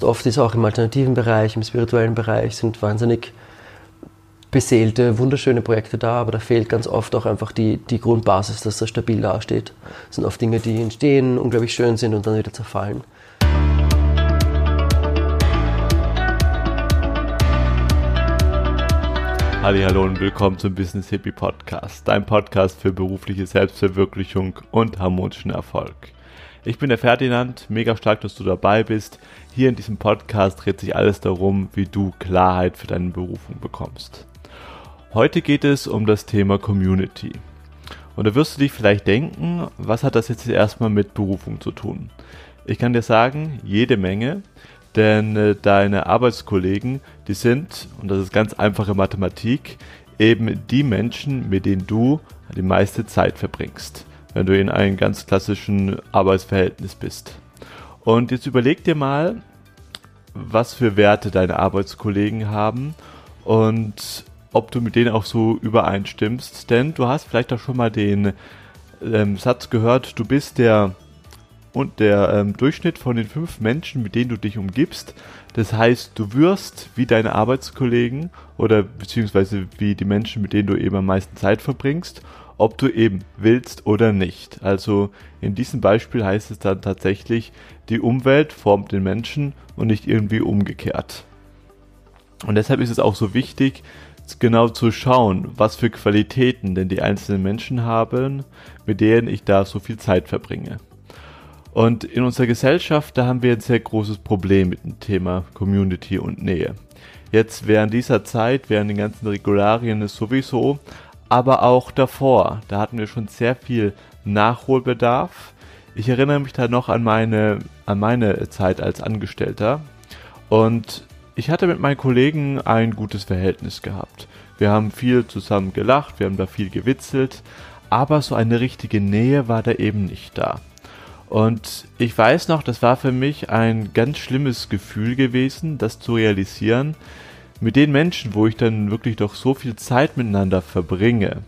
Oft ist auch im alternativen Bereich, im spirituellen Bereich sind wahnsinnig beseelte, wunderschöne Projekte da, aber da fehlt ganz oft auch einfach die, die Grundbasis, dass das stabil dasteht. Das sind oft Dinge, die entstehen, unglaublich schön sind und dann wieder zerfallen. Hallo und willkommen zum Business Hippie Podcast, dein Podcast für berufliche Selbstverwirklichung und harmonischen Erfolg. Ich bin der Ferdinand, mega stark, dass du dabei bist. Hier in diesem Podcast dreht sich alles darum, wie du Klarheit für deine Berufung bekommst. Heute geht es um das Thema Community. Und da wirst du dich vielleicht denken, was hat das jetzt erstmal mit Berufung zu tun? Ich kann dir sagen, jede Menge, denn äh, deine Arbeitskollegen, die sind, und das ist ganz einfache Mathematik, eben die Menschen, mit denen du die meiste Zeit verbringst, wenn du in einem ganz klassischen Arbeitsverhältnis bist. Und jetzt überleg dir mal, was für Werte deine Arbeitskollegen haben und ob du mit denen auch so übereinstimmst. Denn du hast vielleicht auch schon mal den ähm, Satz gehört, du bist der und der ähm, Durchschnitt von den fünf Menschen, mit denen du dich umgibst. Das heißt, du wirst wie deine Arbeitskollegen oder beziehungsweise wie die Menschen, mit denen du eben am meisten Zeit verbringst, ob du eben willst oder nicht. Also in diesem Beispiel heißt es dann tatsächlich, die Umwelt formt den Menschen und nicht irgendwie umgekehrt. Und deshalb ist es auch so wichtig, genau zu schauen, was für Qualitäten denn die einzelnen Menschen haben, mit denen ich da so viel Zeit verbringe. Und in unserer Gesellschaft, da haben wir ein sehr großes Problem mit dem Thema Community und Nähe. Jetzt während dieser Zeit, während den ganzen Regularien ist sowieso, aber auch davor, da hatten wir schon sehr viel Nachholbedarf. Ich erinnere mich da noch an meine, an meine Zeit als Angestellter und ich hatte mit meinen Kollegen ein gutes Verhältnis gehabt. Wir haben viel zusammen gelacht, wir haben da viel gewitzelt, aber so eine richtige Nähe war da eben nicht da. Und ich weiß noch, das war für mich ein ganz schlimmes Gefühl gewesen, das zu realisieren, mit den Menschen, wo ich dann wirklich doch so viel Zeit miteinander verbringe,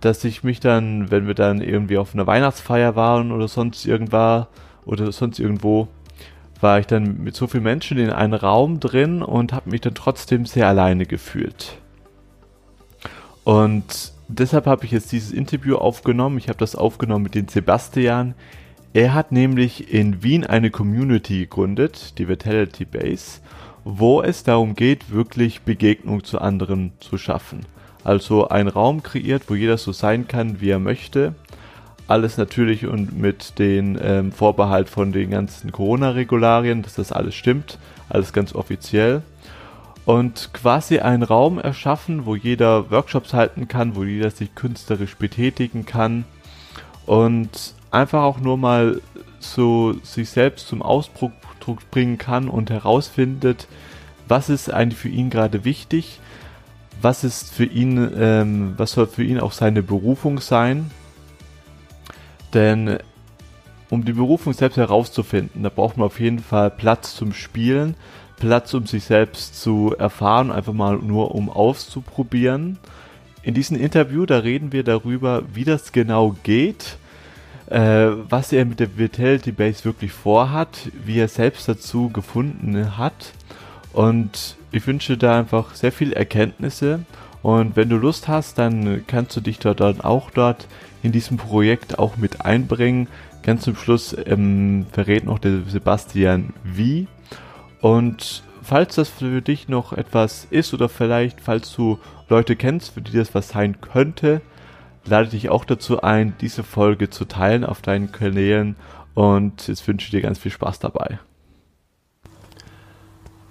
dass ich mich dann, wenn wir dann irgendwie auf einer Weihnachtsfeier waren oder sonst irgendwas oder sonst irgendwo, war ich dann mit so vielen Menschen in einem Raum drin und habe mich dann trotzdem sehr alleine gefühlt. Und deshalb habe ich jetzt dieses Interview aufgenommen. Ich habe das aufgenommen mit dem Sebastian. Er hat nämlich in Wien eine Community gegründet, die Vitality Base, wo es darum geht, wirklich Begegnung zu anderen zu schaffen. Also ein Raum kreiert, wo jeder so sein kann, wie er möchte alles natürlich und mit den ähm, Vorbehalt von den ganzen Corona-Regularien, dass das alles stimmt, alles ganz offiziell. Und quasi einen Raum erschaffen, wo jeder Workshops halten kann, wo jeder sich künstlerisch betätigen kann und einfach auch nur mal so sich selbst zum Ausdruck bringen kann und herausfindet, was ist eigentlich für ihn gerade wichtig, was ist für ihn, ähm, was soll für ihn auch seine Berufung sein, denn um die Berufung selbst herauszufinden, da braucht man auf jeden Fall Platz zum Spielen, Platz, um sich selbst zu erfahren, einfach mal nur um auszuprobieren. In diesem Interview, da reden wir darüber, wie das genau geht, was er mit der Vitality Base wirklich vorhat, wie er selbst dazu gefunden hat. Und ich wünsche da einfach sehr viele Erkenntnisse. Und wenn du Lust hast, dann kannst du dich dort dann auch dort in diesem Projekt auch mit einbringen. Ganz zum Schluss ähm, verrät noch der Sebastian wie. Und falls das für dich noch etwas ist oder vielleicht, falls du Leute kennst, für die das was sein könnte, lade dich auch dazu ein, diese Folge zu teilen auf deinen Kanälen. Und jetzt wünsche ich dir ganz viel Spaß dabei.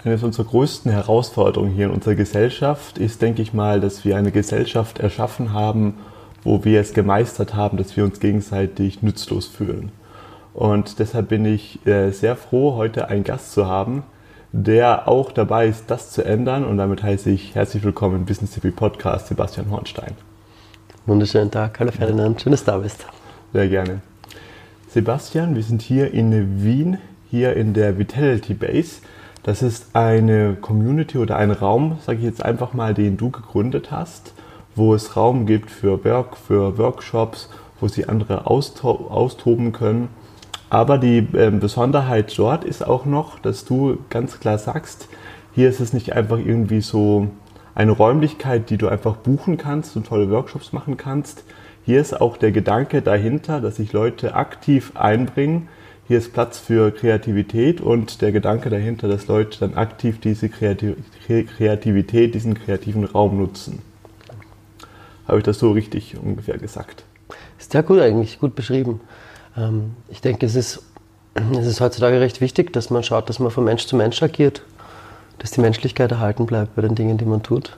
Eine unserer größten Herausforderungen hier in unserer Gesellschaft ist, denke ich mal, dass wir eine Gesellschaft erschaffen haben, wo wir es gemeistert haben, dass wir uns gegenseitig nützlos fühlen. Und deshalb bin ich äh, sehr froh, heute einen Gast zu haben, der auch dabei ist, das zu ändern. Und damit heiße ich herzlich willkommen im Business TV Podcast, Sebastian Hornstein. Wunderschönen Tag, hallo Ferdinand, schön, dass du da bist. Sehr gerne. Sebastian, wir sind hier in Wien, hier in der Vitality Base. Das ist eine Community oder ein Raum, sage ich jetzt einfach mal, den du gegründet hast wo es Raum gibt für Work, für Workshops, wo sie andere austoben können. Aber die äh, Besonderheit dort ist auch noch, dass du ganz klar sagst, hier ist es nicht einfach irgendwie so eine Räumlichkeit, die du einfach buchen kannst und tolle Workshops machen kannst. Hier ist auch der Gedanke dahinter, dass sich Leute aktiv einbringen. Hier ist Platz für Kreativität und der Gedanke dahinter, dass Leute dann aktiv diese Kreativität, diesen kreativen Raum nutzen. Habe ich das so richtig ungefähr gesagt? Ist ja gut eigentlich, gut beschrieben. Ähm, ich denke, es ist, es ist heutzutage recht wichtig, dass man schaut, dass man von Mensch zu Mensch agiert, dass die Menschlichkeit erhalten bleibt bei den Dingen, die man tut.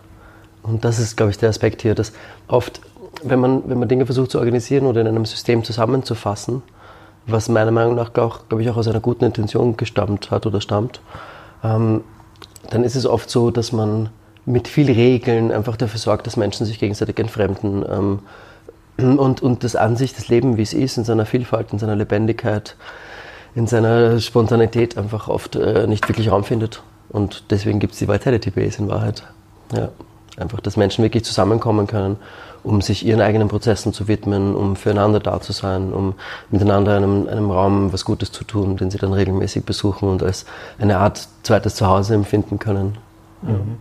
Und das ist, glaube ich, der Aspekt hier, dass oft, wenn man, wenn man Dinge versucht zu organisieren oder in einem System zusammenzufassen, was meiner Meinung nach auch, glaube ich, auch aus einer guten Intention gestammt hat oder stammt, ähm, dann ist es oft so, dass man mit viel Regeln einfach dafür sorgt, dass Menschen sich gegenseitig entfremden. Ähm, und, und das an sich, das Leben, wie es ist, in seiner Vielfalt, in seiner Lebendigkeit, in seiner Spontanität einfach oft äh, nicht wirklich Raum findet. Und deswegen gibt es die Vitality Base in Wahrheit. Ja. Einfach, dass Menschen wirklich zusammenkommen können, um sich ihren eigenen Prozessen zu widmen, um füreinander da zu sein, um miteinander in einem, einem Raum was Gutes zu tun, den sie dann regelmäßig besuchen und als eine Art zweites Zuhause empfinden können. Ja. Mhm.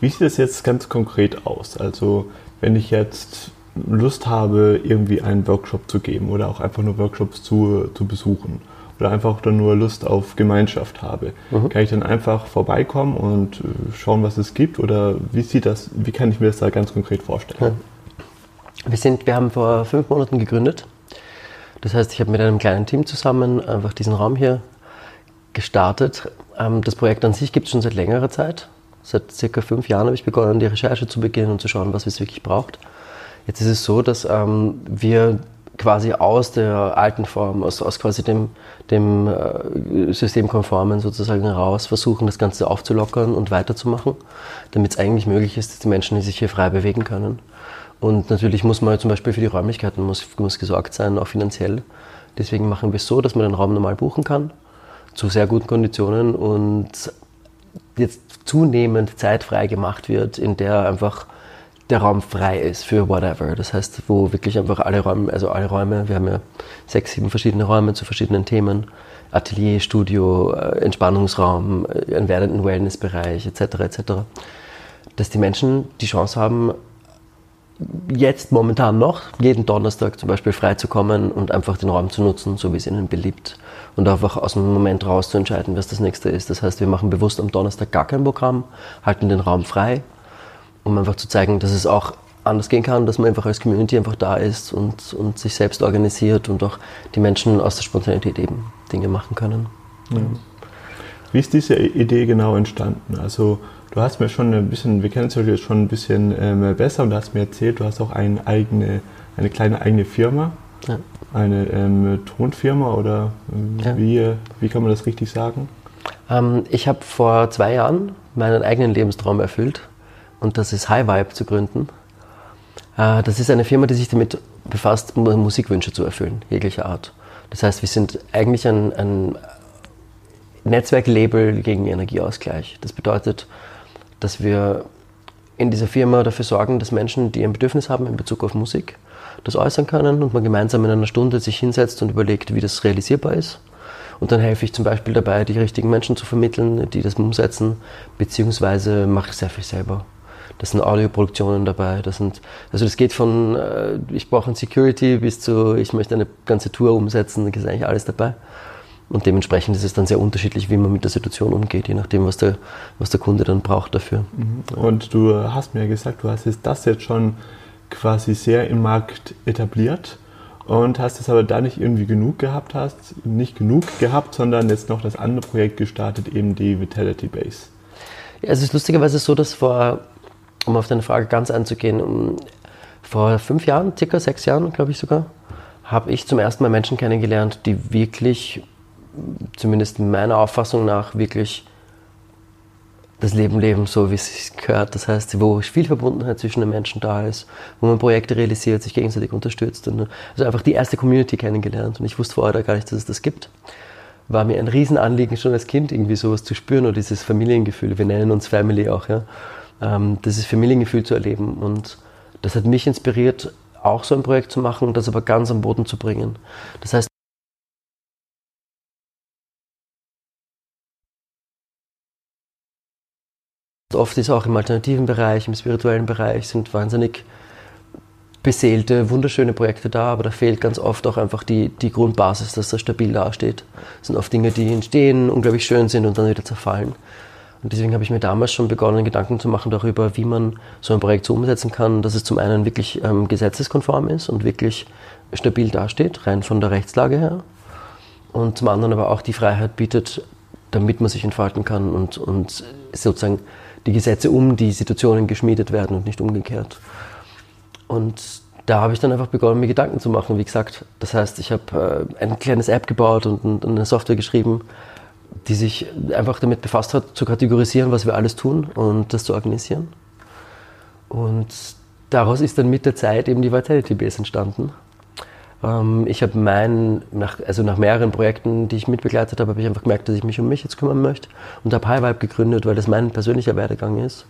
Wie sieht das jetzt ganz konkret aus? Also, wenn ich jetzt Lust habe, irgendwie einen Workshop zu geben oder auch einfach nur Workshops zu, zu besuchen oder einfach dann nur Lust auf Gemeinschaft habe, mhm. kann ich dann einfach vorbeikommen und äh, schauen, was es gibt oder wie sieht das, wie kann ich mir das da ganz konkret vorstellen? Ja. Wir, sind, wir haben vor fünf Monaten gegründet. Das heißt, ich habe mit einem kleinen Team zusammen einfach diesen Raum hier gestartet. Ähm, das Projekt an sich gibt es schon seit längerer Zeit. Seit circa fünf Jahren habe ich begonnen, die Recherche zu beginnen und zu schauen, was es wirklich braucht. Jetzt ist es so, dass ähm, wir quasi aus der alten Form, aus, aus quasi dem, dem äh, systemkonformen sozusagen heraus versuchen, das Ganze aufzulockern und weiterzumachen, damit es eigentlich möglich ist, dass die Menschen sich hier frei bewegen können. Und natürlich muss man zum Beispiel für die Räumlichkeiten muss, muss gesorgt sein, auch finanziell. Deswegen machen wir es so, dass man den Raum normal buchen kann, zu sehr guten Konditionen und jetzt zunehmend Zeit frei gemacht wird, in der einfach der Raum frei ist für whatever. Das heißt, wo wirklich einfach alle Räume, also alle Räume, wir haben ja sechs, sieben verschiedene Räume zu verschiedenen Themen, Atelier, Studio, äh, Entspannungsraum, äh, einen werdenden Wellnessbereich etc. etc. Dass die Menschen die Chance haben, jetzt momentan noch jeden Donnerstag zum Beispiel frei zu kommen und einfach den Raum zu nutzen, so wie es ihnen beliebt. Und einfach aus dem Moment raus zu entscheiden, was das nächste ist. Das heißt, wir machen bewusst am Donnerstag gar kein Programm, halten den Raum frei, um einfach zu zeigen, dass es auch anders gehen kann, dass man einfach als Community einfach da ist und, und sich selbst organisiert und auch die Menschen aus der Spontanität eben Dinge machen können. Ja. Wie ist diese Idee genau entstanden? Also du hast mir schon ein bisschen, wir kennen uns jetzt schon ein bisschen ähm, besser und du hast mir erzählt, du hast auch eine eigene, eine kleine eigene Firma, ja. eine ähm, Tonfirma oder ähm, ja. wie, wie kann man das richtig sagen? Ähm, ich habe vor zwei Jahren meinen eigenen Lebenstraum erfüllt und das ist High Vibe zu gründen. Äh, das ist eine Firma, die sich damit befasst, Musikwünsche zu erfüllen, jeglicher Art. Das heißt, wir sind eigentlich ein, ein Netzwerklabel gegen Energieausgleich. Das bedeutet, dass wir in dieser Firma dafür sorgen, dass Menschen, die ein Bedürfnis haben in Bezug auf Musik, das äußern können und man gemeinsam in einer Stunde sich hinsetzt und überlegt, wie das realisierbar ist. Und dann helfe ich zum Beispiel dabei, die richtigen Menschen zu vermitteln, die das umsetzen, beziehungsweise mache ich sehr viel selber. Das sind Audioproduktionen dabei. Das sind, also das geht von, äh, ich brauche ein Security bis zu, ich möchte eine ganze Tour umsetzen, da ist eigentlich alles dabei. Und dementsprechend ist es dann sehr unterschiedlich, wie man mit der Situation umgeht, je nachdem, was der, was der Kunde dann braucht dafür. Mhm. Und du hast mir gesagt, du hast das jetzt schon quasi sehr im Markt etabliert und hast es aber da nicht irgendwie genug gehabt hast, nicht genug gehabt, sondern jetzt noch das andere Projekt gestartet, eben die Vitality Base. Ja, es ist lustigerweise so, dass vor um auf deine Frage ganz einzugehen, vor fünf Jahren, circa sechs Jahren, glaube ich sogar, habe ich zum ersten Mal Menschen kennengelernt, die wirklich, zumindest meiner Auffassung nach, wirklich das Leben leben, so wie es gehört. Das heißt, wo viel Verbundenheit zwischen den Menschen da ist, wo man Projekte realisiert, sich gegenseitig unterstützt. Und also einfach die erste Community kennengelernt. Und ich wusste vorher gar nicht, dass es das gibt. War mir ein Riesenanliegen, schon als Kind irgendwie sowas zu spüren oder dieses Familiengefühl. Wir nennen uns Family auch, ja ähm, dieses Familiengefühl zu erleben. Und das hat mich inspiriert, auch so ein Projekt zu machen und das aber ganz am Boden zu bringen. Das heißt, oft ist auch im alternativen Bereich, im spirituellen Bereich sind wahnsinnig beseelte, wunderschöne Projekte da, aber da fehlt ganz oft auch einfach die, die Grundbasis, dass das stabil dasteht. Das sind oft Dinge, die entstehen, unglaublich schön sind und dann wieder zerfallen. Und deswegen habe ich mir damals schon begonnen, Gedanken zu machen darüber, wie man so ein Projekt so umsetzen kann, dass es zum einen wirklich ähm, gesetzeskonform ist und wirklich stabil dasteht, rein von der Rechtslage her. Und zum anderen aber auch die Freiheit bietet, damit man sich entfalten kann und, und sozusagen die Gesetze um die Situationen geschmiedet werden und nicht umgekehrt. Und da habe ich dann einfach begonnen, mir Gedanken zu machen. Wie gesagt, das heißt, ich habe äh, ein kleines App gebaut und, und eine Software geschrieben, die sich einfach damit befasst hat, zu kategorisieren, was wir alles tun und das zu organisieren. Und daraus ist dann mit der Zeit eben die Vitality Base entstanden. Ähm, ich habe meinen, nach, also nach mehreren Projekten, die ich mitbegleitet habe, habe ich einfach gemerkt, dass ich mich um mich jetzt kümmern möchte und habe High Vibe gegründet, weil das mein persönlicher Werdegang ist.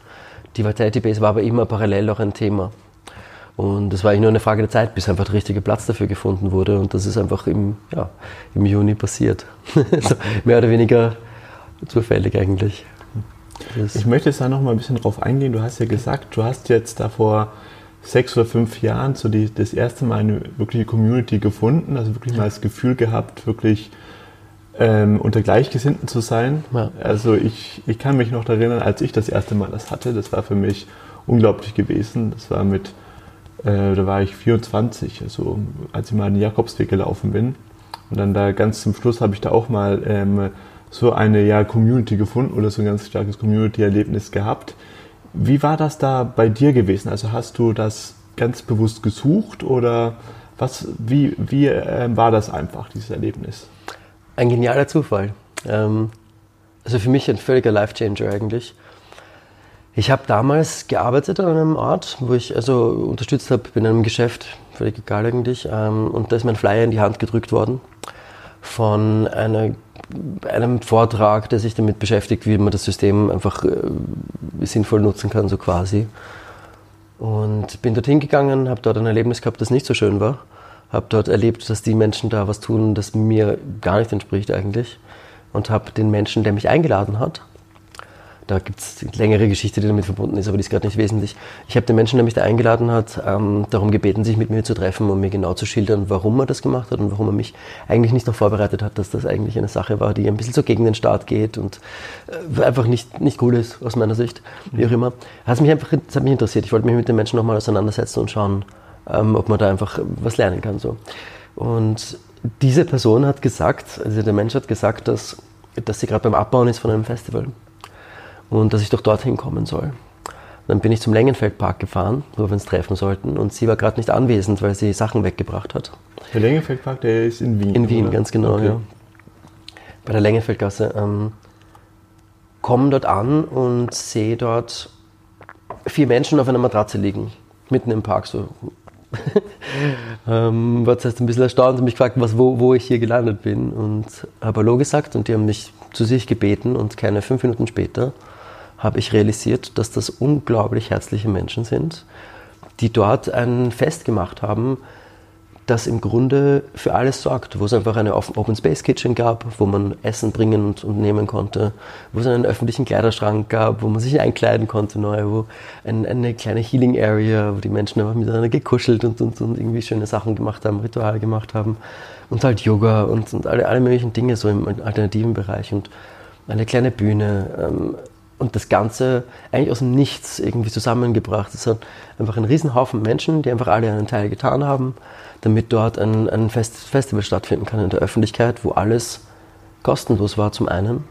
Die Vitality Base war aber immer parallel auch ein Thema. Und es war eigentlich nur eine Frage der Zeit, bis einfach der richtige Platz dafür gefunden wurde. Und das ist einfach im, ja, im Juni passiert. so, mehr oder weniger zufällig eigentlich. Das ich möchte jetzt da noch mal ein bisschen drauf eingehen. Du hast ja gesagt, du hast jetzt davor sechs oder fünf Jahren so die, das erste Mal eine wirkliche Community gefunden, also wirklich mal das Gefühl gehabt, wirklich ähm, unter Gleichgesinnten zu sein. Ja. Also ich, ich kann mich noch erinnern, als ich das erste Mal das hatte, das war für mich unglaublich gewesen. Das war mit, äh, da war ich 24, also als ich mal den Jakobsweg gelaufen bin. Und dann da ganz zum Schluss habe ich da auch mal ähm, so eine ja, Community gefunden oder so ein ganz starkes Community-Erlebnis gehabt wie war das da bei dir gewesen? Also hast du das ganz bewusst gesucht oder was, wie, wie äh, war das einfach, dieses Erlebnis? Ein genialer Zufall. Ähm, also für mich ein völliger Life-Changer eigentlich. Ich habe damals gearbeitet an einem Ort, wo ich also unterstützt habe in einem Geschäft, völlig egal eigentlich, ähm, und da ist mein Flyer in die Hand gedrückt worden von einer einem Vortrag, der sich damit beschäftigt, wie man das System einfach äh, sinnvoll nutzen kann, so quasi. Und bin dorthin gegangen, habe dort ein Erlebnis gehabt, das nicht so schön war. Habe dort erlebt, dass die Menschen da was tun, das mir gar nicht entspricht eigentlich. Und habe den Menschen, der mich eingeladen hat, da gibt es eine längere Geschichte, die damit verbunden ist, aber die ist gerade nicht wesentlich. Ich habe den Menschen, der mich da eingeladen hat, ähm, darum gebeten, sich mit mir zu treffen, um mir genau zu schildern, warum er das gemacht hat und warum er mich eigentlich nicht darauf vorbereitet hat, dass das eigentlich eine Sache war, die ein bisschen so gegen den Staat geht und äh, einfach nicht, nicht cool ist aus meiner Sicht, wie auch immer. Hat mich einfach hat mich interessiert. Ich wollte mich mit den Menschen nochmal auseinandersetzen und schauen, ähm, ob man da einfach was lernen kann. So. Und diese Person hat gesagt, also der Mensch hat gesagt, dass, dass sie gerade beim Abbauen ist von einem Festival und dass ich doch dorthin kommen soll. Dann bin ich zum Längenfeldpark gefahren, wo wir uns treffen sollten. Und sie war gerade nicht anwesend, weil sie Sachen weggebracht hat. Der Längenfeldpark, der ist in Wien. In Wien, oder? ganz genau, okay. ja. Bei der Längenfeldgasse. Ähm, komme dort an und sehe dort vier Menschen auf einer Matratze liegen. Mitten im Park, so. ähm, war zuerst ein bisschen erstaunt und mich gefragt, was, wo, wo ich hier gelandet bin. Und habe Hallo gesagt und die haben mich zu sich gebeten und keine fünf Minuten später habe ich realisiert, dass das unglaublich herzliche Menschen sind, die dort ein Fest gemacht haben, das im Grunde für alles sorgt, wo es einfach eine Open Space Kitchen gab, wo man Essen bringen und, und, nehmen konnte, wo es einen öffentlichen Kleiderschrank gab, wo man sich einkleiden konnte neu, wo ein, eine kleine Healing Area, wo die Menschen einfach miteinander gekuschelt und, und, und, irgendwie schöne Sachen gemacht haben, Rituale gemacht haben. Und halt Yoga und, und alle, alle möglichen Dinge so im alternativen Bereich. Und eine kleine Bühne. Ähm, und das Ganze eigentlich aus dem Nichts irgendwie zusammengebracht. Es hat einfach einen Riesenhaufen Menschen, die einfach alle einen Teil getan haben, damit dort ein, ein Fest Festival stattfinden kann in der Öffentlichkeit, wo alles kostenlos war zum einen,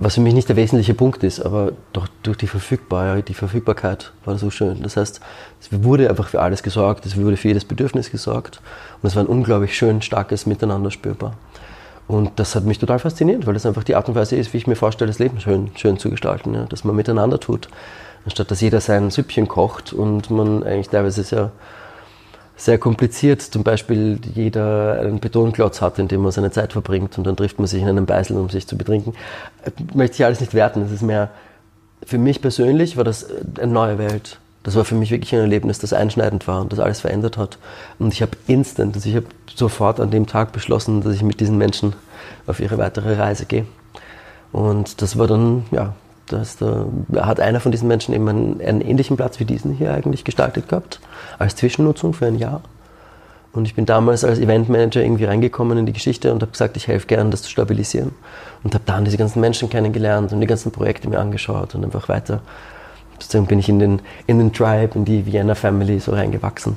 was für mich nicht der wesentliche Punkt ist, aber doch durch die Verfügbarkeit, die Verfügbarkeit war so schön. Das heißt, es wurde einfach für alles gesorgt, es wurde für jedes Bedürfnis gesorgt und es war ein unglaublich schön starkes Miteinander spürbar. Und das hat mich total fasziniert, weil das einfach die Art und Weise ist, wie ich mir vorstelle, das Leben schön, schön zu gestalten, ja? dass man miteinander tut. Anstatt dass jeder sein Süppchen kocht und man eigentlich teilweise sehr, sehr kompliziert, zum Beispiel jeder einen Betonklotz hat, in dem man seine Zeit verbringt und dann trifft man sich in einem Beisel, um sich zu betrinken. Möchte ich alles nicht werten. Das ist mehr, für mich persönlich war das eine neue Welt das war für mich wirklich ein Erlebnis, das einschneidend war und das alles verändert hat. Und ich habe instant, also ich habe sofort an dem Tag beschlossen, dass ich mit diesen Menschen auf ihre weitere Reise gehe. Und das war dann, ja, dass da hat einer von diesen Menschen eben einen, einen ähnlichen Platz wie diesen hier eigentlich gestaltet gehabt, als Zwischennutzung für ein Jahr. Und ich bin damals als Eventmanager irgendwie reingekommen in die Geschichte und habe gesagt, ich helfe gern, das zu stabilisieren. Und habe dann diese ganzen Menschen kennengelernt und die ganzen Projekte mir angeschaut und einfach weiter. Sozusagen bin ich in den, in den Tribe, in die Vienna Family so reingewachsen.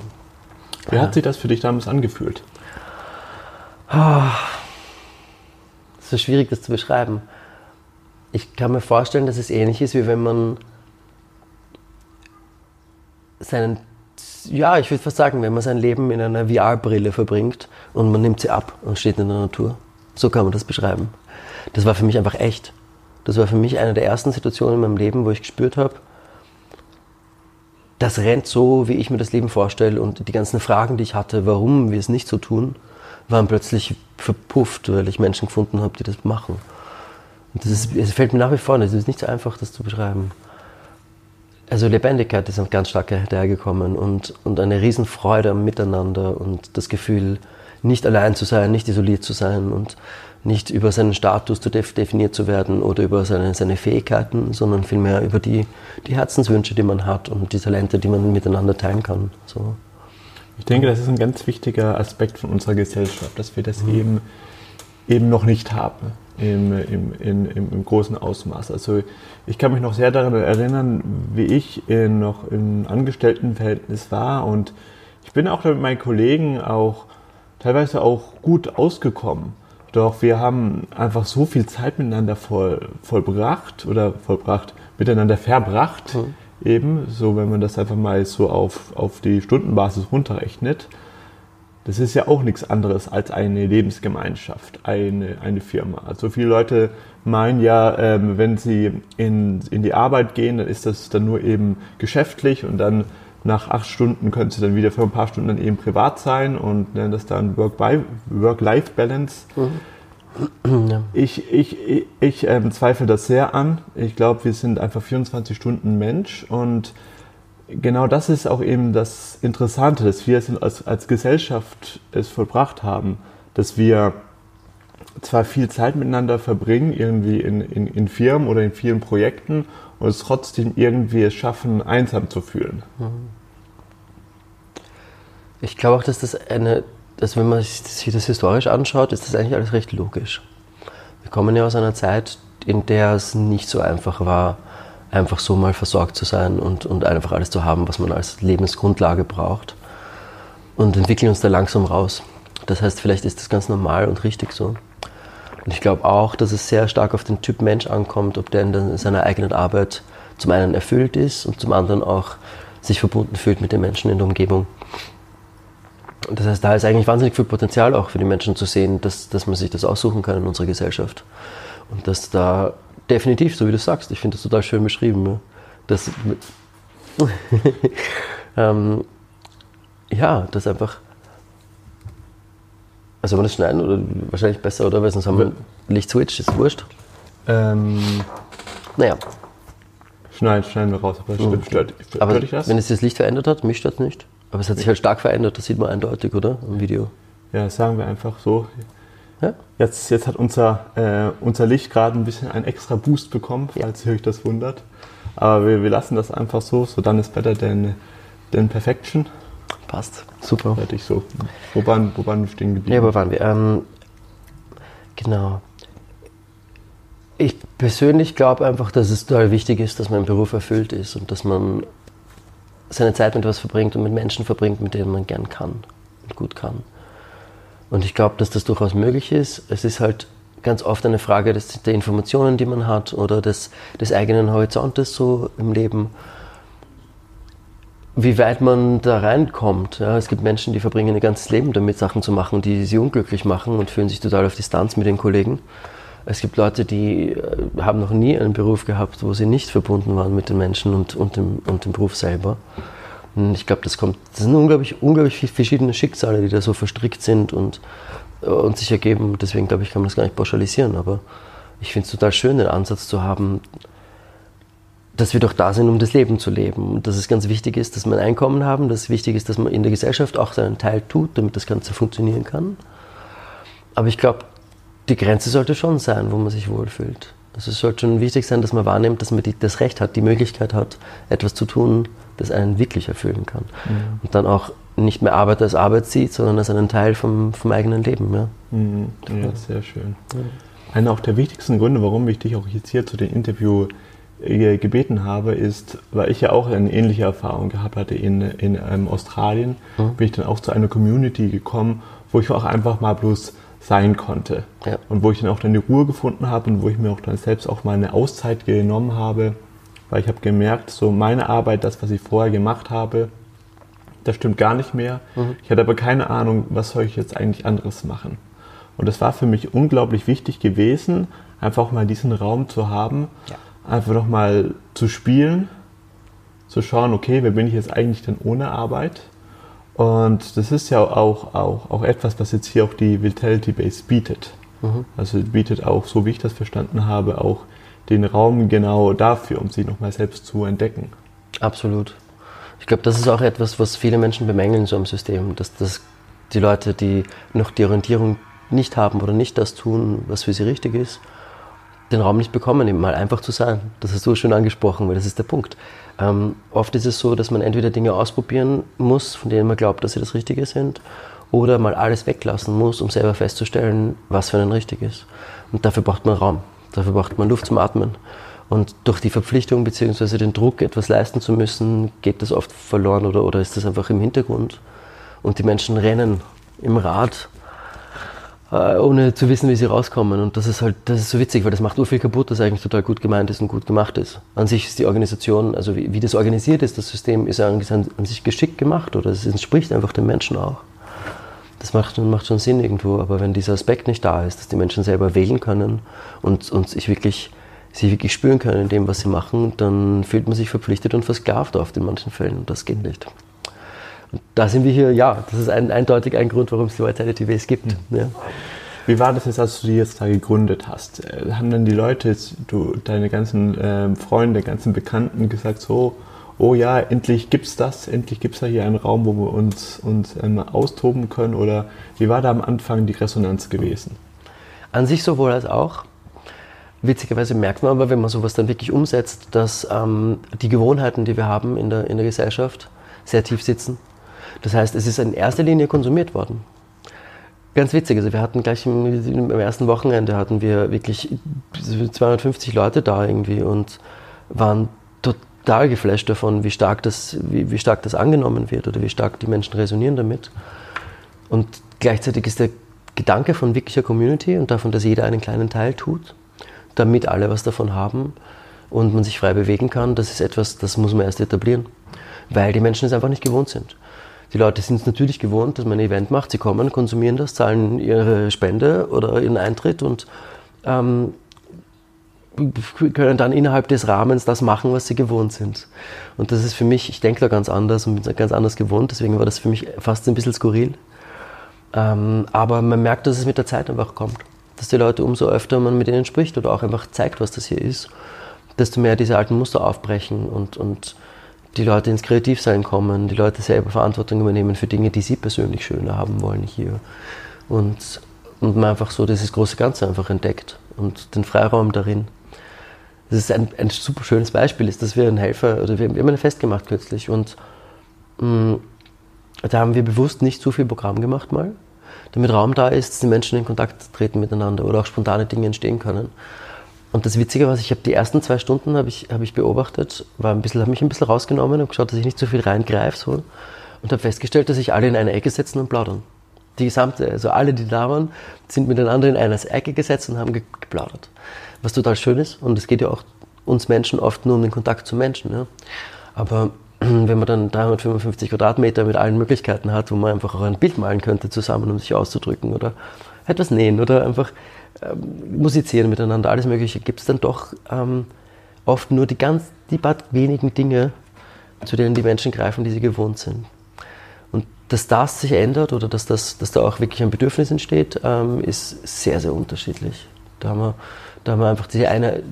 Wie hat sich das für dich damals angefühlt? Es ist schwierig, das zu beschreiben. Ich kann mir vorstellen, dass es ähnlich ist, wie wenn man seinen, ja, ich würde fast sagen, wenn man sein Leben in einer VR-Brille verbringt und man nimmt sie ab und steht in der Natur. So kann man das beschreiben. Das war für mich einfach echt. Das war für mich eine der ersten Situationen in meinem Leben, wo ich gespürt habe, das rennt so, wie ich mir das Leben vorstelle und die ganzen Fragen, die ich hatte, warum wir es nicht so tun, waren plötzlich verpufft, weil ich Menschen gefunden habe, die das machen. Und das ist, es fällt mir nach wie vor nicht, es ist nicht so einfach, das zu beschreiben. Also Lebendigkeit ist ganz stark hergekommen und, und eine Riesenfreude am Miteinander und das Gefühl, nicht allein zu sein, nicht isoliert zu sein und nicht über seinen Status definiert zu werden oder über seine, seine Fähigkeiten, sondern vielmehr über die, die Herzenswünsche, die man hat und die Talente, die man miteinander teilen kann. So. Ich denke, das ist ein ganz wichtiger Aspekt von unserer Gesellschaft, dass wir das mhm. eben, eben noch nicht haben im, im, in, im, im, großen Ausmaß. Also ich kann mich noch sehr daran erinnern, wie ich in, noch im Angestelltenverhältnis war und ich bin auch mit meinen Kollegen auch teilweise auch gut ausgekommen. Doch wir haben einfach so viel Zeit miteinander voll, vollbracht oder vollbracht, miteinander verbracht. Mhm. Eben, so wenn man das einfach mal so auf, auf die Stundenbasis runterrechnet. Das ist ja auch nichts anderes als eine Lebensgemeinschaft, eine, eine Firma. Also viele Leute meinen ja, ähm, wenn sie in, in die Arbeit gehen, dann ist das dann nur eben geschäftlich und dann nach acht Stunden können sie dann wieder für ein paar Stunden dann eben privat sein und nennen das dann Work-Life-Balance. Mhm. Ja. Ich, ich, ich, ich ähm, zweifle das sehr an. Ich glaube, wir sind einfach 24 Stunden Mensch und genau das ist auch eben das Interessante, dass wir es als, als Gesellschaft es vollbracht haben, dass wir zwar viel Zeit miteinander verbringen, irgendwie in, in, in Firmen oder in vielen Projekten und es trotzdem irgendwie schaffen, einsam zu fühlen. Mhm. Ich glaube auch, dass das eine, dass wenn man sich das historisch anschaut, ist das eigentlich alles recht logisch. Wir kommen ja aus einer Zeit, in der es nicht so einfach war, einfach so mal versorgt zu sein und, und einfach alles zu haben, was man als Lebensgrundlage braucht. Und entwickeln uns da langsam raus. Das heißt, vielleicht ist das ganz normal und richtig so. Und ich glaube auch, dass es sehr stark auf den Typ Mensch ankommt, ob der in seiner eigenen Arbeit zum einen erfüllt ist und zum anderen auch sich verbunden fühlt mit den Menschen in der Umgebung. Und das heißt, da ist eigentlich wahnsinnig viel Potenzial auch für die Menschen zu sehen, dass, dass man sich das aussuchen kann in unserer Gesellschaft. Und dass da definitiv, so wie du sagst, ich finde das total schön beschrieben, dass, ähm, ja, das einfach also wir das schneiden oder wahrscheinlich besser, oder? Weil sonst haben wir Licht-Switch, ist wurscht. Ähm, naja. Schneiden, schneiden wir raus, aber mhm. stört, stört, aber das? Wenn es das Licht verändert hat, mich stört es nicht. Aber es hat sich halt stark verändert, das sieht man eindeutig, oder? Im Video. Ja, sagen wir einfach so. Ja? Jetzt, jetzt hat unser, äh, unser Licht gerade ein bisschen einen extra Boost bekommen, falls ja. ihr euch das wundert. Aber wir, wir lassen das einfach so, so dann ist better than, than perfection. Passt. Super. Fertig so. Wo waren, wo waren wir stehen geblieben? Ja, wo waren wir? Ähm, genau. Ich persönlich glaube einfach, dass es total wichtig ist, dass mein Beruf erfüllt ist und dass man seine Zeit mit etwas verbringt und mit Menschen verbringt, mit denen man gern kann und gut kann. Und ich glaube, dass das durchaus möglich ist. Es ist halt ganz oft eine Frage des, der Informationen, die man hat oder des, des eigenen Horizontes so im Leben wie weit man da reinkommt. Ja, es gibt Menschen, die verbringen ihr ganzes Leben damit, Sachen zu machen, die sie unglücklich machen und fühlen sich total auf Distanz mit den Kollegen. Es gibt Leute, die äh, haben noch nie einen Beruf gehabt, wo sie nicht verbunden waren mit den Menschen und, und, dem, und dem Beruf selber. Und ich glaube, das kommt, das sind unglaublich, unglaublich verschiedene Schicksale, die da so verstrickt sind und, äh, und sich ergeben. Deswegen glaube ich, kann man das gar nicht pauschalisieren. Aber ich finde es total schön, den Ansatz zu haben, dass wir doch da sind, um das Leben zu leben. Und dass es ganz wichtig ist, dass wir ein Einkommen haben, dass es wichtig ist, dass man in der Gesellschaft auch seinen Teil tut, damit das Ganze funktionieren kann. Aber ich glaube, die Grenze sollte schon sein, wo man sich wohlfühlt. Also es sollte schon wichtig sein, dass man wahrnimmt, dass man die, das Recht hat, die Möglichkeit hat, etwas zu tun, das einen wirklich erfüllen kann. Mhm. Und dann auch nicht mehr Arbeit als Arbeit sieht, sondern als einen Teil vom, vom eigenen Leben. Ja, mhm. ja sehr schön. Ja. Einer auch der wichtigsten Gründe, warum ich dich auch jetzt hier zu dem Interview gebeten habe, ist, weil ich ja auch eine ähnliche Erfahrung gehabt hatte in, in ähm, Australien, mhm. bin ich dann auch zu einer Community gekommen, wo ich auch einfach mal bloß sein konnte. Ja. Und wo ich dann auch dann die Ruhe gefunden habe und wo ich mir auch dann selbst auch mal eine Auszeit genommen habe, weil ich habe gemerkt, so meine Arbeit, das, was ich vorher gemacht habe, das stimmt gar nicht mehr. Mhm. Ich hatte aber keine Ahnung, was soll ich jetzt eigentlich anderes machen. Und es war für mich unglaublich wichtig gewesen, einfach mal diesen Raum zu haben, ja. Einfach nochmal zu spielen, zu schauen, okay, wer bin ich jetzt eigentlich denn ohne Arbeit? Und das ist ja auch, auch, auch etwas, was jetzt hier auch die Vitality Base bietet. Mhm. Also bietet auch, so wie ich das verstanden habe, auch den Raum genau dafür, um sie nochmal selbst zu entdecken. Absolut. Ich glaube, das ist auch etwas, was viele Menschen bemängeln so im System, dass, dass die Leute, die noch die Orientierung nicht haben oder nicht das tun, was für sie richtig ist, den Raum nicht bekommen, eben mal einfach zu sein. Das hast du schön angesprochen, weil das ist der Punkt. Ähm, oft ist es so, dass man entweder Dinge ausprobieren muss, von denen man glaubt, dass sie das Richtige sind, oder mal alles weglassen muss, um selber festzustellen, was für einen richtig ist. Und dafür braucht man Raum, dafür braucht man Luft zum Atmen. Und durch die Verpflichtung bzw. den Druck, etwas leisten zu müssen, geht das oft verloren oder, oder ist das einfach im Hintergrund. Und die Menschen rennen im Rad äh, ohne zu wissen, wie sie rauskommen. Und das ist halt, das ist so witzig, weil das macht nur viel kaputt, das eigentlich total gut gemeint ist und gut gemacht ist. An sich ist die Organisation, also wie, wie das organisiert ist, das System ist an, an, sich geschickt gemacht oder es entspricht einfach dem Menschen auch. Das macht, macht schon Sinn irgendwo, aber wenn dieser Aspekt nicht da ist, dass die Menschen selber wählen können und, und sich wirklich sich wirklich spüren können in dem, was sie machen, dann fühlt man sich verpflichtet und versklavt oft in manchen Fällen und das geht nicht. Und da sind wir hier, ja, das ist ein, eindeutig ein Grund, warum es die Vitality Base gibt. Mhm. Ja. Wie war das jetzt, als du die jetzt da gegründet hast? Äh, haben dann die Leute, du, deine ganzen äh, Freunde, ganzen Bekannten gesagt, so, oh ja, endlich gibt's das, endlich gibt es da hier einen Raum, wo wir uns, uns ähm, austoben können? Oder wie war da am Anfang die Resonanz gewesen? An sich sowohl als auch. Witzigerweise merkt man aber, wenn man sowas dann wirklich umsetzt, dass ähm, die Gewohnheiten, die wir haben in der, in der Gesellschaft, sehr tief sitzen das heißt, es ist in erster Linie konsumiert worden. Ganz witzig, also wir hatten gleich im, im ersten Wochenende hatten wir wirklich 250 Leute da irgendwie und waren total geflasht davon, wie stark das, wie, wie stark das angenommen wird oder wie stark die Menschen resonieren damit. Und gleichzeitig ist der Gedanke von wirklicher Community und davon, dass jeder einen kleinen Teil tut, damit alle was davon haben und man sich frei bewegen kann, das ist etwas, das muss man erst etablieren, weil die Menschen es einfach nicht gewohnt sind. Die Leute sind es natürlich gewohnt, dass man ein Event macht. Sie kommen, konsumieren das, zahlen ihre Spende oder ihren Eintritt und ähm, können dann innerhalb des Rahmens das machen, was sie gewohnt sind. Und das ist für mich, ich denke da ganz anders und bin ganz anders gewohnt, deswegen war das für mich fast ein bisschen skurril. Ähm, aber man merkt, dass es mit der Zeit einfach kommt. Dass die Leute umso öfter man mit ihnen spricht oder auch einfach zeigt, was das hier ist, desto mehr diese alten Muster aufbrechen und, und die Leute ins Kreativsein kommen, die Leute selber Verantwortung übernehmen für Dinge, die sie persönlich schöner haben wollen hier. Und, und man einfach so dieses große Ganze einfach entdeckt und den Freiraum darin. Das ist ein, ein super schönes Beispiel, ist, dass wir einen Helfer, oder wir, wir haben ein Fest gemacht kürzlich und mh, mm, da haben wir bewusst nicht so viel Programm gemacht mal, damit Raum da ist, dass die Menschen in Kontakt treten miteinander oder auch spontane Dinge entstehen können. Und das Witzige war, ich habe die ersten zwei Stunden habe ich, hab ich beobachtet, war ein bisschen, habe mich ein bisschen rausgenommen, habe geschaut, dass ich nicht zu so viel reingreife so, und habe festgestellt, dass sich alle in eine Ecke setzen und plaudern. Die gesamte, also alle, die da waren, sind miteinander in eine Ecke gesetzt und haben geplaudert. Was total schön ist. Und es geht ja auch uns Menschen oft nur um den Kontakt zu Menschen. Ja. Aber wenn man dann 355 Quadratmeter mit allen Möglichkeiten hat, wo man einfach auch ein Bild malen könnte zusammen, um sich auszudrücken oder etwas nähen oder einfach ähm, musizieren miteinander, alles Mögliche, gibt es dann doch ähm, oft nur die ganz, die paar wenigen Dinge, zu denen die Menschen greifen, die sie gewohnt sind. Und dass das sich ändert oder dass, das, dass da auch wirklich ein Bedürfnis entsteht, ähm, ist sehr, sehr unterschiedlich. Da haben wir, da haben wir einfach diese eine,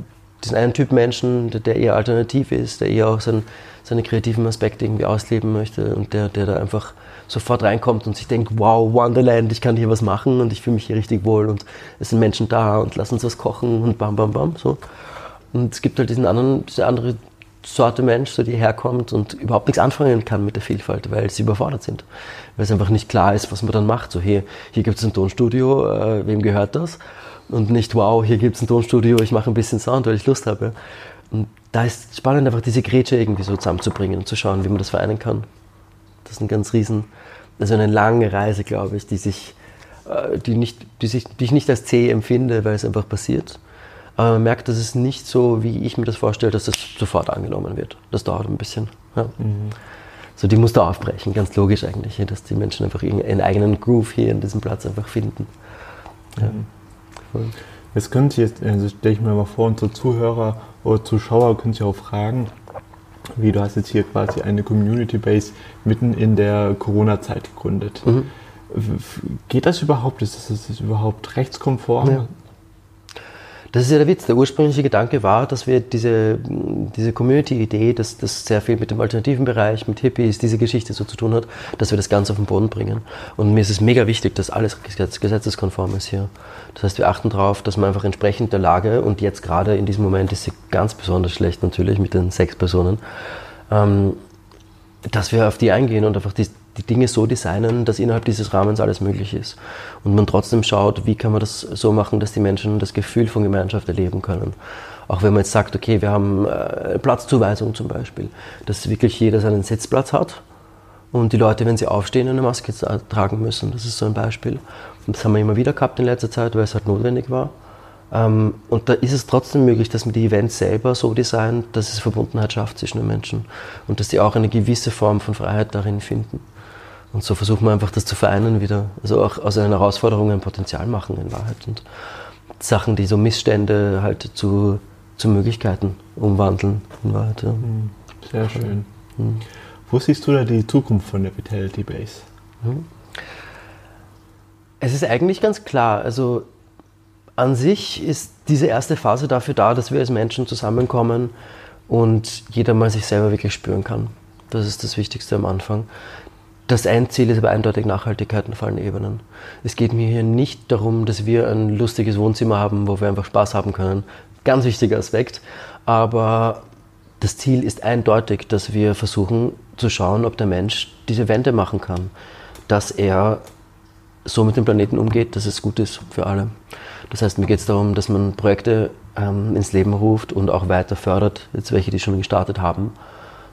diesen einen Typ Menschen, der, der eher alternativ ist, der eher auch seinen, seine kreativen Aspekte irgendwie ausleben möchte und der, der da einfach sofort reinkommt und sich denkt, wow, Wonderland, ich kann hier was machen und ich fühle mich hier richtig wohl und es sind Menschen da und lass uns was kochen und bam, bam, bam. So. Und es gibt halt diesen anderen, diese andere Sorte Mensch, so die herkommt und überhaupt nichts anfangen kann mit der Vielfalt, weil sie überfordert sind. Weil es einfach nicht klar ist, was man dann macht. So, hier, hier gibt es ein Tonstudio, äh, wem gehört das? Und nicht, wow, hier gibt es ein Tonstudio, ich mache ein bisschen Sound, weil ich Lust habe. Und da ist spannend, einfach diese Grätsche irgendwie so zusammenzubringen und zu schauen, wie man das vereinen kann. Das ist ein ganz riesen, also eine lange Reise, glaube ich, die sich, äh, die nicht, die, sich, die ich nicht als zäh empfinde, weil es einfach passiert aber man merkt, dass es nicht so, wie ich mir das vorstelle, dass das sofort angenommen wird. Das dauert ein bisschen. Ja. Mhm. So, die musst du aufbrechen, ganz logisch eigentlich, dass die Menschen einfach ihren eigenen Groove hier in diesem Platz einfach finden. Ja. Mhm. Jetzt könnt ihr, also stelle ich mir mal vor, unsere Zuhörer oder Zuschauer können sich auch fragen, wie du hast jetzt hier quasi eine Community Base mitten in der Corona-Zeit gegründet. Mhm. Geht das überhaupt? Ist das, ist das überhaupt rechtskonform? Ja. Das ist ja der Witz. Der ursprüngliche Gedanke war, dass wir diese, diese Community-Idee, dass das sehr viel mit dem alternativen Bereich, mit Hippies, diese Geschichte so zu tun hat, dass wir das Ganze auf den Boden bringen. Und mir ist es mega wichtig, dass alles gesetzeskonform ist hier. Das heißt, wir achten darauf, dass man einfach entsprechend der Lage, und jetzt gerade in diesem Moment ist sie ganz besonders schlecht natürlich mit den sechs Personen, ähm, dass wir auf die eingehen und einfach die, die Dinge so designen, dass innerhalb dieses Rahmens alles möglich ist. Und man trotzdem schaut, wie kann man das so machen, dass die Menschen das Gefühl von Gemeinschaft erleben können. Auch wenn man jetzt sagt, okay, wir haben äh, Platzzuweisung zum Beispiel, dass wirklich jeder seinen Sitzplatz hat und die Leute, wenn sie aufstehen, eine Maske tragen müssen. Das ist so ein Beispiel. Und das haben wir immer wieder gehabt in letzter Zeit, weil es halt notwendig war. Ähm, und da ist es trotzdem möglich, dass man die Events selber so designt, dass es Verbundenheit schafft zwischen den Menschen und dass die auch eine gewisse Form von Freiheit darin finden. Und so versuchen wir einfach das zu vereinen wieder. Also auch aus einer Herausforderung ein Potenzial machen in Wahrheit. Und Sachen, die so Missstände halt zu, zu Möglichkeiten umwandeln in Wahrheit. Ja. Hm, sehr schön. Mhm. Wo siehst du da die Zukunft von der Vitality Base? Mhm. Es ist eigentlich ganz klar. Also an sich ist diese erste Phase dafür da, dass wir als Menschen zusammenkommen und jeder mal sich selber wirklich spüren kann. Das ist das Wichtigste am Anfang. Das Endziel ist aber eindeutig Nachhaltigkeit auf allen Ebenen. Es geht mir hier nicht darum, dass wir ein lustiges Wohnzimmer haben, wo wir einfach Spaß haben können. Ganz wichtiger Aspekt. Aber das Ziel ist eindeutig, dass wir versuchen zu schauen, ob der Mensch diese Wende machen kann. Dass er so mit dem Planeten umgeht, dass es gut ist für alle. Das heißt, mir geht es darum, dass man Projekte ähm, ins Leben ruft und auch weiter fördert, jetzt welche, die schon gestartet haben,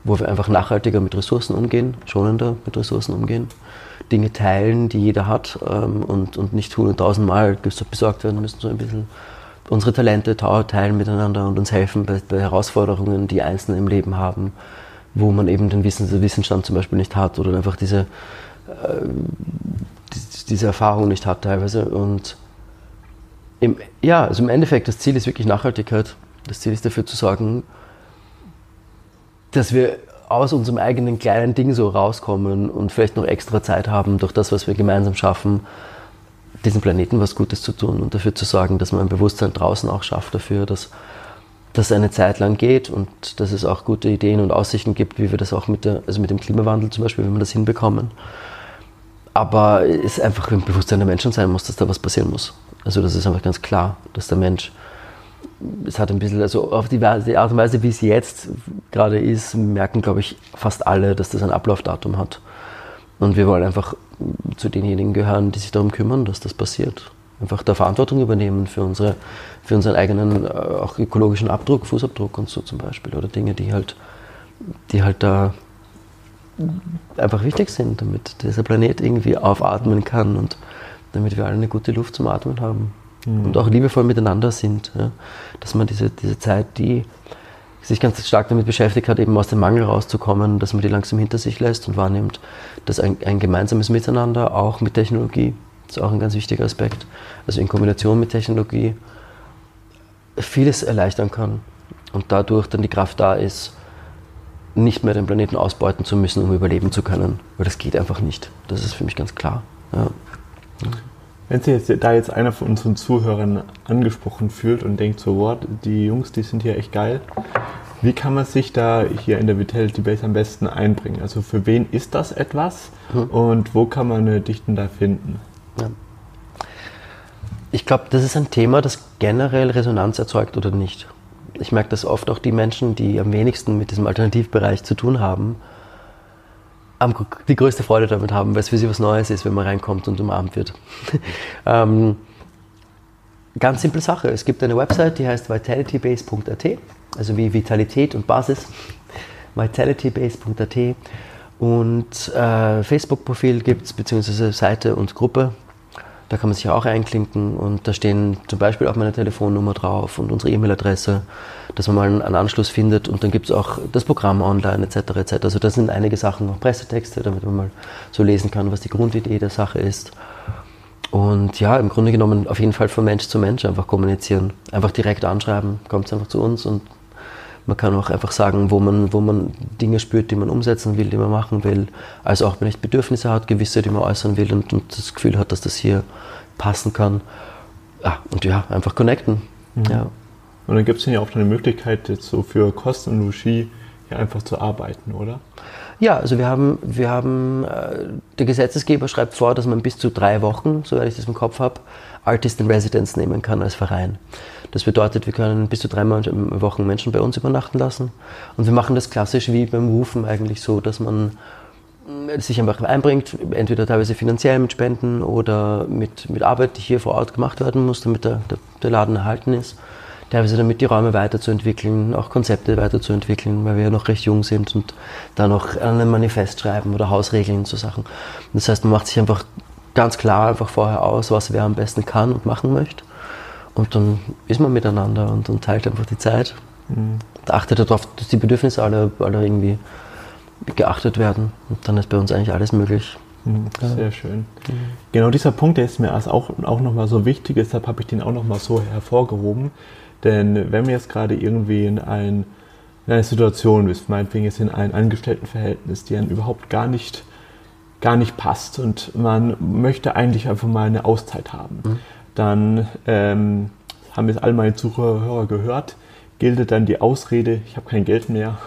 wo wir einfach nachhaltiger mit Ressourcen umgehen, schonender mit Ressourcen umgehen, Dinge teilen, die jeder hat ähm, und, und nicht hunderttausendmal besorgt werden müssen, so ein bisschen unsere Talente teilen miteinander und uns helfen bei, bei Herausforderungen, die Einzelne im Leben haben, wo man eben den Wissens Wissensstand zum Beispiel nicht hat oder einfach diese, äh, diese Erfahrung nicht hat teilweise und im, ja, also im Endeffekt, das Ziel ist wirklich Nachhaltigkeit. Das Ziel ist dafür zu sorgen, dass wir aus unserem eigenen kleinen Ding so rauskommen und vielleicht noch extra Zeit haben, durch das, was wir gemeinsam schaffen, diesem Planeten was Gutes zu tun und dafür zu sorgen, dass man ein Bewusstsein draußen auch schafft dafür, dass das eine Zeit lang geht und dass es auch gute Ideen und Aussichten gibt, wie wir das auch mit, der, also mit dem Klimawandel zum Beispiel, wenn wir das hinbekommen. Aber es einfach im Bewusstsein der Menschen sein muss, dass da was passieren muss. Also das ist einfach ganz klar, dass der Mensch, es hat ein bisschen, also auf die, die Art und Weise, wie es jetzt gerade ist, merken, glaube ich, fast alle, dass das ein Ablaufdatum hat. Und wir wollen einfach zu denjenigen gehören, die sich darum kümmern, dass das passiert. Einfach da Verantwortung übernehmen für, unsere, für unseren eigenen äh, auch ökologischen Abdruck, Fußabdruck und so zum Beispiel. Oder Dinge, die halt, die halt da einfach wichtig sind, damit dieser Planet irgendwie aufatmen kann und damit wir alle eine gute Luft zum Atmen haben mhm. und auch liebevoll miteinander sind. Ja? Dass man diese, diese Zeit, die sich ganz stark damit beschäftigt hat, eben aus dem Mangel rauszukommen, dass man die langsam hinter sich lässt und wahrnimmt, dass ein, ein gemeinsames Miteinander auch mit Technologie, das ist auch ein ganz wichtiger Aspekt, also in Kombination mit Technologie vieles erleichtern kann und dadurch dann die Kraft da ist, nicht mehr den Planeten ausbeuten zu müssen, um überleben zu können, weil das geht einfach nicht. Das ist für mich ganz klar. Ja. Wenn sich jetzt, da jetzt einer von unseren Zuhörern angesprochen fühlt und denkt so, what, die Jungs, die sind hier echt geil, Wie kann man sich da hier in der Vitality Base am besten einbringen? Also für wen ist das etwas mhm. und wo kann man dich denn da finden? Ja. Ich glaube, das ist ein Thema, das generell Resonanz erzeugt oder nicht. Ich merke, dass oft auch die Menschen, die am wenigsten mit diesem Alternativbereich zu tun haben, die größte Freude damit haben, weil es für sie was Neues ist, wenn man reinkommt und umarmt wird. ähm, ganz simple Sache. Es gibt eine Website, die heißt vitalitybase.at, also wie Vitalität und Basis. vitalitybase.at und äh, Facebook-Profil gibt es, beziehungsweise Seite und Gruppe. Da kann man sich auch einklinken und da stehen zum Beispiel auch meine Telefonnummer drauf und unsere E-Mail-Adresse, dass man mal einen Anschluss findet und dann gibt es auch das Programm online etc. etc. Also da sind einige Sachen, auch Pressetexte, damit man mal so lesen kann, was die Grundidee der Sache ist. Und ja, im Grunde genommen auf jeden Fall von Mensch zu Mensch einfach kommunizieren. Einfach direkt anschreiben, kommt einfach zu uns und man kann auch einfach sagen, wo man, wo man Dinge spürt, die man umsetzen will, die man machen will. Also auch wenn ich Bedürfnisse hat, gewisse, die man äußern will und, und das Gefühl hat, dass das hier passen kann. Ja, und ja, einfach connecten. Mhm. Ja. Und dann gibt es ja auch eine Möglichkeit, jetzt so für Kosten und Logis ja einfach zu arbeiten, oder? Ja, also wir haben, wir haben, äh, der Gesetzesgeber schreibt vor, dass man bis zu drei Wochen, soweit ich das im Kopf habe, Artist in Residence nehmen kann als Verein. Das bedeutet, wir können bis zu drei Wochen Menschen bei uns übernachten lassen. Und wir machen das klassisch wie beim Rufen eigentlich so, dass man äh, sich einfach einbringt, entweder teilweise finanziell mit Spenden oder mit, mit Arbeit, die hier vor Ort gemacht werden muss, damit der, der, der Laden erhalten ist teilweise damit die Räume weiterzuentwickeln, auch Konzepte weiterzuentwickeln, weil wir ja noch recht jung sind und da noch ein Manifest schreiben oder Hausregeln zu Sachen. Das heißt, man macht sich einfach ganz klar einfach vorher aus, was wer am besten kann und machen möchte. Und dann ist man miteinander und, und teilt einfach die Zeit. Mhm. Und achtet darauf, dass die Bedürfnisse alle, alle irgendwie geachtet werden. Und dann ist bei uns eigentlich alles möglich. Mhm, sehr schön. Mhm. Genau dieser Punkt, der ist mir auch, auch nochmal so wichtig, deshalb habe ich den auch nochmal so hervorgehoben. Denn wenn wir jetzt gerade irgendwie in, ein, in einer Situation ist, meinetwegen jetzt in ein Angestelltenverhältnis, die einem überhaupt gar nicht, gar nicht passt und man möchte eigentlich einfach mal eine Auszeit haben, mhm. dann ähm, haben jetzt alle meine Zuhörer gehört, gilt dann die Ausrede, ich habe kein Geld mehr,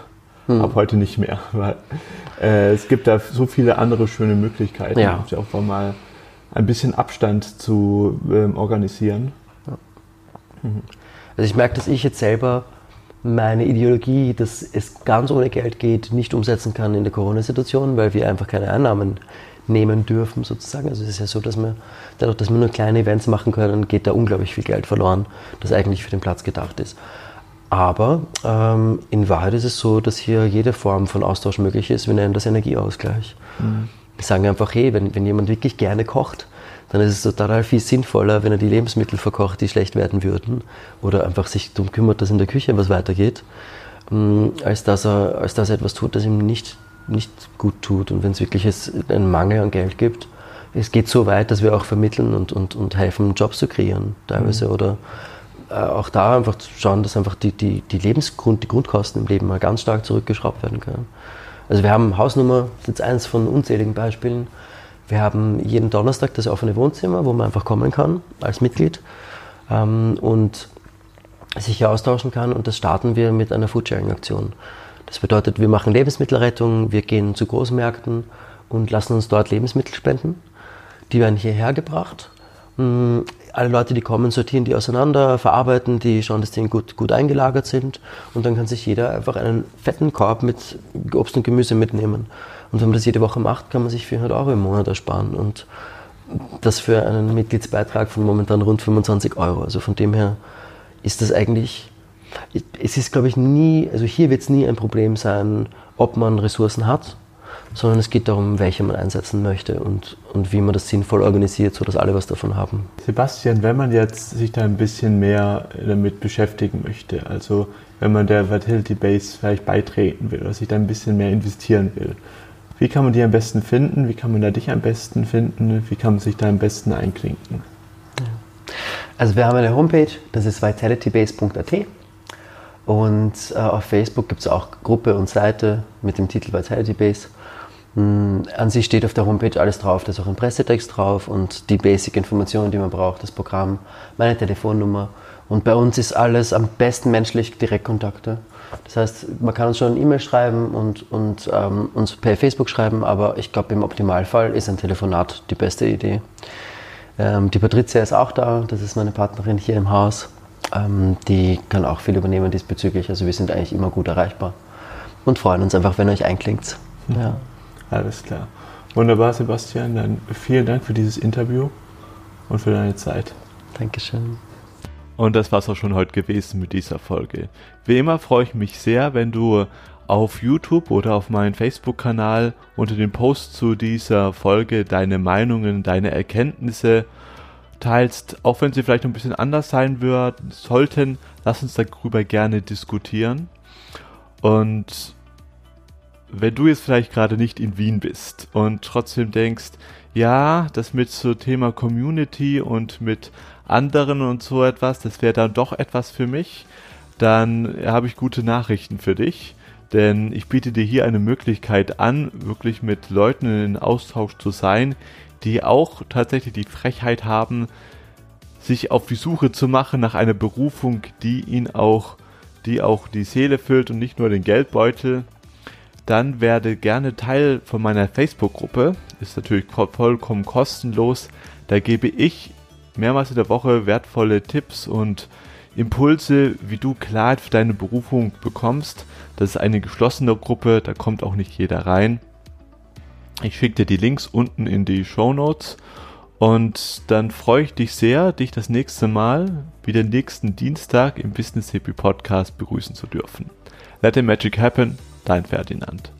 mhm. ab heute nicht mehr. Weil äh, es gibt da so viele andere schöne Möglichkeiten, ja. auch mal ein bisschen Abstand zu ähm, organisieren. Ja. Mhm. Also ich merke, dass ich jetzt selber meine Ideologie, dass es ganz ohne Geld geht, nicht umsetzen kann in der Corona-Situation, weil wir einfach keine Einnahmen nehmen dürfen sozusagen. Also es ist ja so, dass wir dadurch, dass wir nur kleine Events machen können, geht da unglaublich viel Geld verloren, das eigentlich für den Platz gedacht ist. Aber ähm, in Wahrheit ist es so, dass hier jede Form von Austausch möglich ist. Wir nennen das Energieausgleich. Mhm. Wir sagen einfach, hey, wenn, wenn jemand wirklich gerne kocht, dann ist es total viel sinnvoller, wenn er die Lebensmittel verkocht, die schlecht werden würden, oder einfach sich darum kümmert, dass in der Küche was weitergeht, mm, als dass er, als dass er etwas tut, das ihm nicht, nicht gut tut. Und wenn es wirklich einen Mangel an Geld gibt, es geht so weit, dass wir auch vermitteln und, und, und helfen, Jobs zu kreieren, teilweise. Mhm. Oder äh, auch da einfach zu schauen, dass einfach die, die, die Lebensgrund, die Grundkosten im Leben mal ganz stark zurückgeschraubt werden können. Also wir haben Hausnummer, das ist jetzt eins von unzähligen Beispielen, wir haben jeden Donnerstag das offene Wohnzimmer, wo man einfach kommen kann als Mitglied ähm, und sich hier austauschen kann. Und das starten wir mit einer Foodsharing-Aktion. Das bedeutet, wir machen Lebensmittelrettung, wir gehen zu Großmärkten und lassen uns dort Lebensmittel spenden. Die werden hierher gebracht. Mm, alle Leute, die kommen, sortieren die auseinander, verarbeiten die, schauen, dass die gut, gut eingelagert sind. Und dann kann sich jeder einfach einen fetten Korb mit Obst und Gemüse mitnehmen. Und wenn man das jede Woche macht, kann man sich 400 Euro im Monat ersparen. Und das für einen Mitgliedsbeitrag von momentan rund 25 Euro. Also von dem her ist das eigentlich, es ist glaube ich nie, also hier wird es nie ein Problem sein, ob man Ressourcen hat, sondern es geht darum, welche man einsetzen möchte und, und wie man das sinnvoll organisiert, sodass alle was davon haben. Sebastian, wenn man jetzt sich da ein bisschen mehr damit beschäftigen möchte, also wenn man der Fertility Base vielleicht beitreten will oder sich da ein bisschen mehr investieren will, wie kann man die am besten finden? Wie kann man da dich am besten finden? Wie kann man sich da am besten einklinken? Also wir haben eine Homepage, das ist vitalitybase.at und äh, auf Facebook gibt es auch Gruppe und Seite mit dem Titel Vitality Base. Mm, an sich steht auf der Homepage alles drauf, da ist auch ein Pressetext drauf und die Basic-Informationen, die man braucht, das Programm, meine Telefonnummer Und bei uns ist alles am besten menschlich Direktkontakte. Das heißt, man kann uns schon eine E-Mail schreiben und, und ähm, uns per Facebook schreiben, aber ich glaube, im Optimalfall ist ein Telefonat die beste Idee. Ähm, die Patricia ist auch da, das ist meine Partnerin hier im Haus. Ähm, die kann auch viel übernehmen diesbezüglich. Also wir sind eigentlich immer gut erreichbar und freuen uns einfach, wenn ihr euch einklingt. Ja. Alles klar. Wunderbar, Sebastian. Dann vielen Dank für dieses Interview und für deine Zeit. Dankeschön. Und das war es auch schon heute gewesen mit dieser Folge. Wie immer freue ich mich sehr, wenn du auf YouTube oder auf meinem Facebook-Kanal unter dem Post zu dieser Folge deine Meinungen, deine Erkenntnisse teilst, auch wenn sie vielleicht ein bisschen anders sein würden, sollten, lass uns darüber gerne diskutieren. Und wenn du jetzt vielleicht gerade nicht in Wien bist und trotzdem denkst, ja, das mit so Thema Community und mit anderen und so etwas, das wäre dann doch etwas für mich, dann habe ich gute Nachrichten für dich. Denn ich biete dir hier eine Möglichkeit an, wirklich mit Leuten in Austausch zu sein, die auch tatsächlich die Frechheit haben, sich auf die Suche zu machen nach einer Berufung, die ihn auch, die auch die Seele füllt und nicht nur den Geldbeutel dann werde gerne Teil von meiner Facebook-Gruppe. Ist natürlich vollkommen kostenlos. Da gebe ich mehrmals in der Woche wertvolle Tipps und Impulse, wie du Klarheit für deine Berufung bekommst. Das ist eine geschlossene Gruppe, da kommt auch nicht jeder rein. Ich schicke dir die Links unten in die Show Notes und dann freue ich dich sehr, dich das nächste Mal, wieder nächsten Dienstag im Business Hippie Podcast begrüßen zu dürfen. Let the magic happen dein Ferdinand.